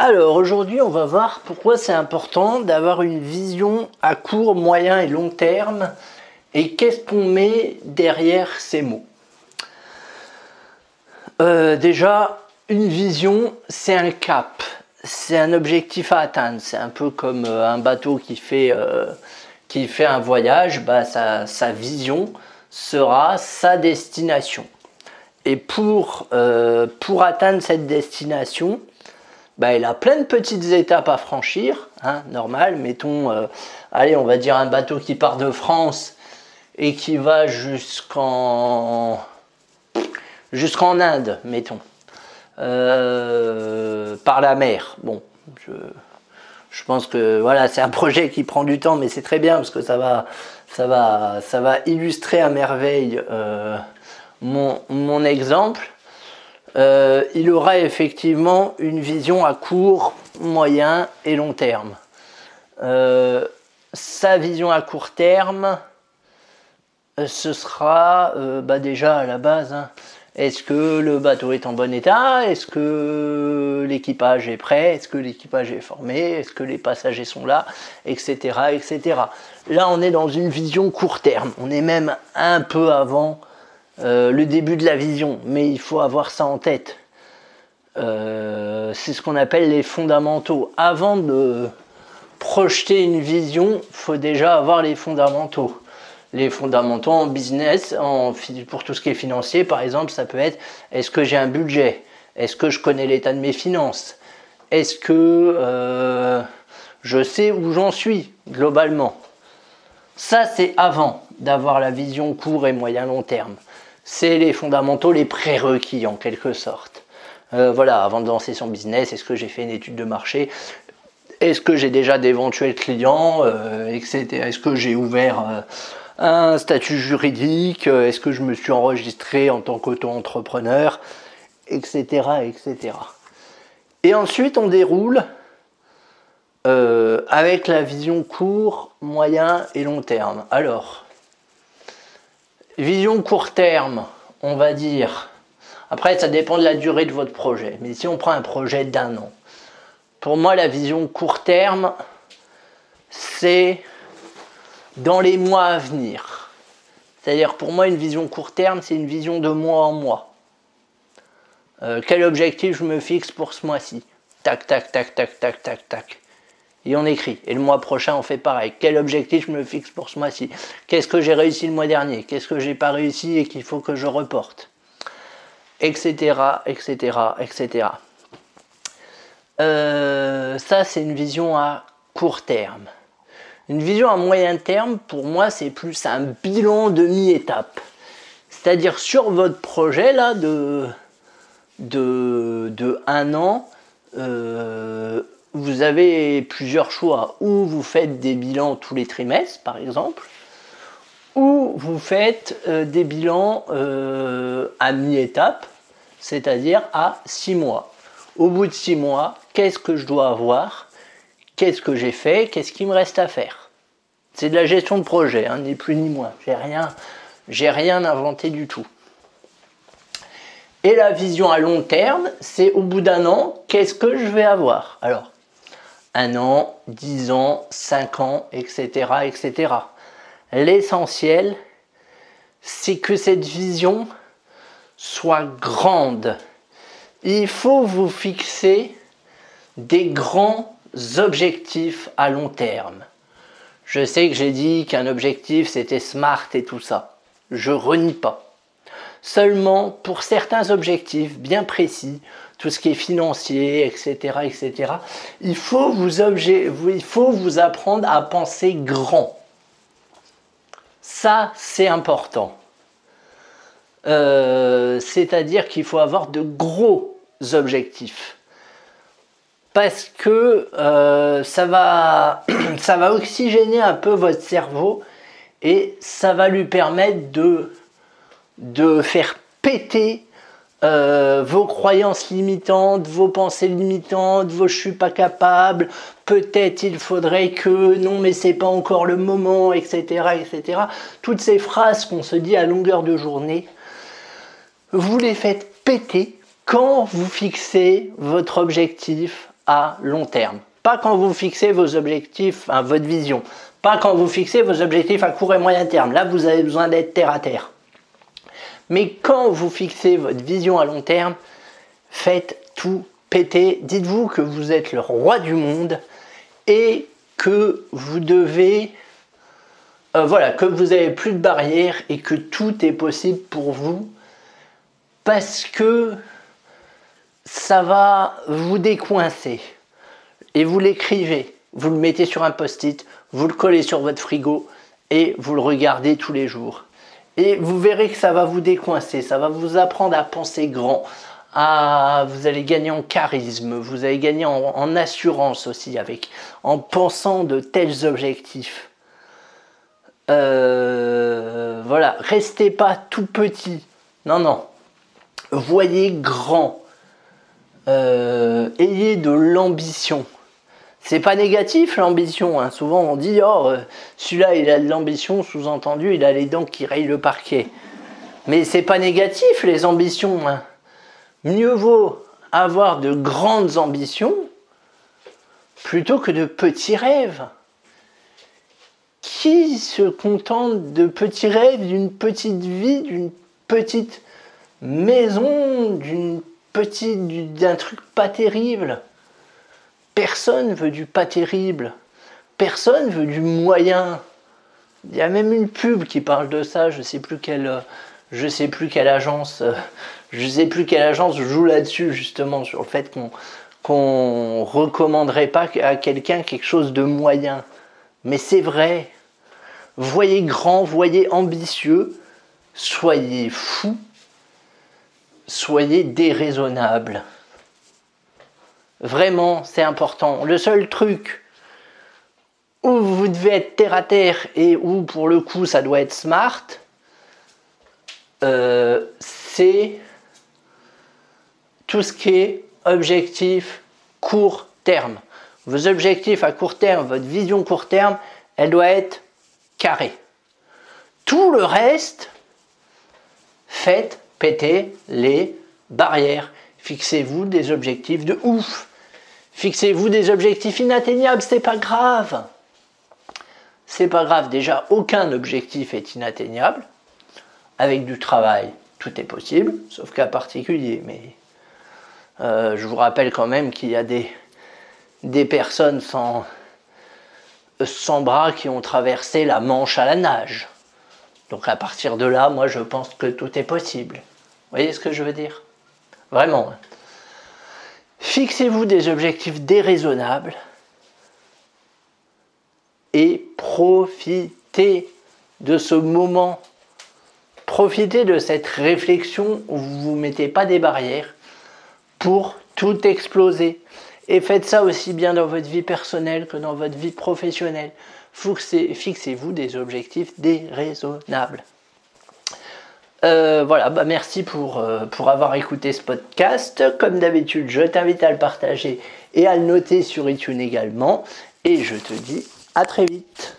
alors aujourd'hui, on va voir pourquoi c'est important d'avoir une vision à court, moyen et long terme et qu'est-ce qu'on met derrière ces mots. Euh, déjà, une vision, c'est un cap, c'est un objectif à atteindre. C'est un peu comme euh, un bateau qui fait, euh, qui fait un voyage, bah, sa, sa, vision sera sa destination. Et pour atteindre cette destination, bah, il a plein de petites étapes à franchir, hein, normal. Mettons, euh, allez, on va dire un bateau qui part de France et qui va jusqu'en jusqu'en Inde, mettons, euh, par la mer. Bon, je, pense que voilà, c'est un projet qui prend du temps, mais c'est très bien parce que ça va, illustrer à merveille euh, mon exemple. Euh, il aura effectivement une vision à court, moyen et long terme. Euh, sa vision à court terme, euh, ce sera bah déjà à la base, hein, est-ce que le bateau est en bon état? Est-ce que l'équipage est prêt? Est-ce que l'équipage est formé? Est-ce que les passagers sont là? Etc. etc. Là, on est dans une vision court terme. On est même un peu avant euh, le début de la vision, mais il faut avoir ça en tête. Euh, c'est ce qu'on appelle les fondamentaux. Avant de projeter une vision, faut déjà avoir les fondamentaux. Les fondamentaux en business, pour tout ce qui est financier, par exemple, ça peut être est-ce que j'ai un budget? Est-ce que je connais l'état de mes finances? Est-ce que euh, je sais où j'en suis globalement? Ça, c'est avant d'avoir la vision court et moyen long terme c'est les fondamentaux, les prérequis en quelque sorte. Euh, voilà, avant de lancer son business, est-ce que j'ai fait une étude de marché? Est-ce que j'ai déjà d'éventuels clients? Euh. Est-ce que j'ai ouvert euh, un statut juridique? Est-ce que je me suis enregistré en tant qu'auto-entrepreneur? Etc. etc. Et ensuite, on déroule avec la vision court, moyen et long terme. Alors, Vision court terme, on va dire. Après, ça dépend de la durée de votre projet. Mais si on prend un projet d'un an, pour moi, la vision court terme, c'est dans les mois à venir. C'est-à-dire, pour moi, une vision court terme, c'est une vision de mois en mois. Euh, quel objectif je me fixe pour ce mois-ci? Tac, tac, tac, tac, tac, tac, tac et on écrit. Et le mois prochain, on fait pareil. Quel objectif je me fixe pour ce mois-ci? Qu'est-ce que j'ai réussi le mois dernier? Qu'est-ce que j'ai pas réussi et qu'il faut que je reporte? Etc. Etc. Etc. ça, c'est une vision à court terme. Une vision à moyen terme, pour moi, c'est plus un bilan de mi-étape. C'est-à-dire sur votre projet là de, de, de un an, euh, vous avez plusieurs choix. Ou vous faites des bilans tous les trimestres, par exemple, ou vous faites euh, des bilans euh, à mi-étape, c'est-à-dire à six mois. Au bout de six mois, qu'est-ce que je dois avoir? Qu'est-ce que j'ai fait? Qu'est-ce qu'il me reste à faire? C'est de la gestion de projet, hein, ni plus ni moins. J'ai rien, j'ai rien inventé du tout. Et la vision à long terme, c'est au bout d'un an, qu'est-ce que je vais avoir? Alors, un an, dix ans, cinq ans, etc. etc. L'essentiel, c'est que cette vision soit grande. Il faut vous fixer des grands objectifs à long terme. Je sais que j'ai dit qu'un objectif c'était smart et tout ça. Je renie pas. Seulement pour certains objectifs bien précis, tout ce qui est financier, etc., etc. Il faut vous, apprendre à penser grand. Ça, c'est important. Euh, c'est-à-dire qu'il faut avoir de gros objectifs. parce que euh, ça, va, ça va oxygéner un peu votre cerveau et ça va lui permettre de faire péter euh, vos croyances limitantes, vos pensées limitantes, vos je suis pas capable, peut-être il faudrait que, non mais c'est pas encore le moment, etc. etc. Toutes ces phrases qu'on se dit à longueur de journée, vous les faites péter quand vous fixez votre objectif à long terme. Pas quand vous fixez vos objectifs, votre vision. Pas quand vous fixez vos objectifs à court et moyen terme. Là, vous avez besoin d'être terre à terre. Mais quand vous fixez votre vision à long terme, faites tout péter. Dites-vous que vous êtes le roi du monde et que vous devez, euh, voilà, que vous n'avez plus de barrières et que tout est possible pour vous parce que ça va vous décoincer. Et vous l'écrivez, vous le mettez sur un post-it, vous le collez sur votre frigo et vous le regardez tous les jours. Et vous verrez que ça va vous décoincer, ça va vous apprendre à penser grand. À, vous allez gagner en charisme, vous allez gagner en, assurance aussi avec, en pensant de tels objectifs. Euh, voilà, restez pas tout petit. Non, non. Voyez grand. Euh, ayez de l'ambition. C'est pas négatif l'ambition. Hein. Souvent on dit oh euh, celui-là il a de l'ambition, sous-entendu il a les dents qui rayent le parquet. Mais c'est pas négatif les ambitions. Hein. Mieux vaut avoir de grandes ambitions plutôt que de petits rêves. Qui se contente de petits rêves, d'une petite vie, d'une petite maison, d'une petite, d'un truc pas terrible? Personne veut du pas terrible. Personne veut du moyen. Il y a même une pub qui parle de ça. Je sais plus quelle, je sais plus quelle agence, je sais plus quelle agence joue là-dessus justement sur le fait qu'on qu'on recommanderait pas à quelqu'un quelque chose de moyen. Mais c'est vrai. Voyez grand, voyez ambitieux, soyez fou, soyez déraisonnable. Vraiment, c'est important. Le seul truc où vous devez être terre à terre et où pour le coup ça doit être smart, euh, c'est tout ce qui est objectif court terme. Vos objectifs à court terme, votre vision court terme, elle doit être carrée. Tout le reste, faites péter les barrières. Fixez-vous des objectifs de ouf. Fixez-vous des objectifs inatteignables, c'est pas grave. C'est pas grave, déjà aucun objectif est inatteignable. Avec du travail, tout est possible, sauf cas particulier. Mais euh, je vous rappelle quand même qu'il y a des, personnes sans, sans bras qui ont traversé la Manche à la nage. Donc à partir de là, moi je pense que tout est possible. Vous voyez ce que je veux dire? Vraiment. Fixez-vous des objectifs déraisonnables et profitez de ce moment. Profitez de cette réflexion où vous ne vous mettez pas des barrières pour tout exploser. Et faites ça aussi bien dans votre vie personnelle que dans votre vie professionnelle. Fixez-vous des objectifs déraisonnables. Euh, voilà, bah merci pour, euh, pour avoir écouté ce podcast. Comme d'habitude, je t'invite à le partager et à le noter sur iTunes également. Et je te dis à très vite.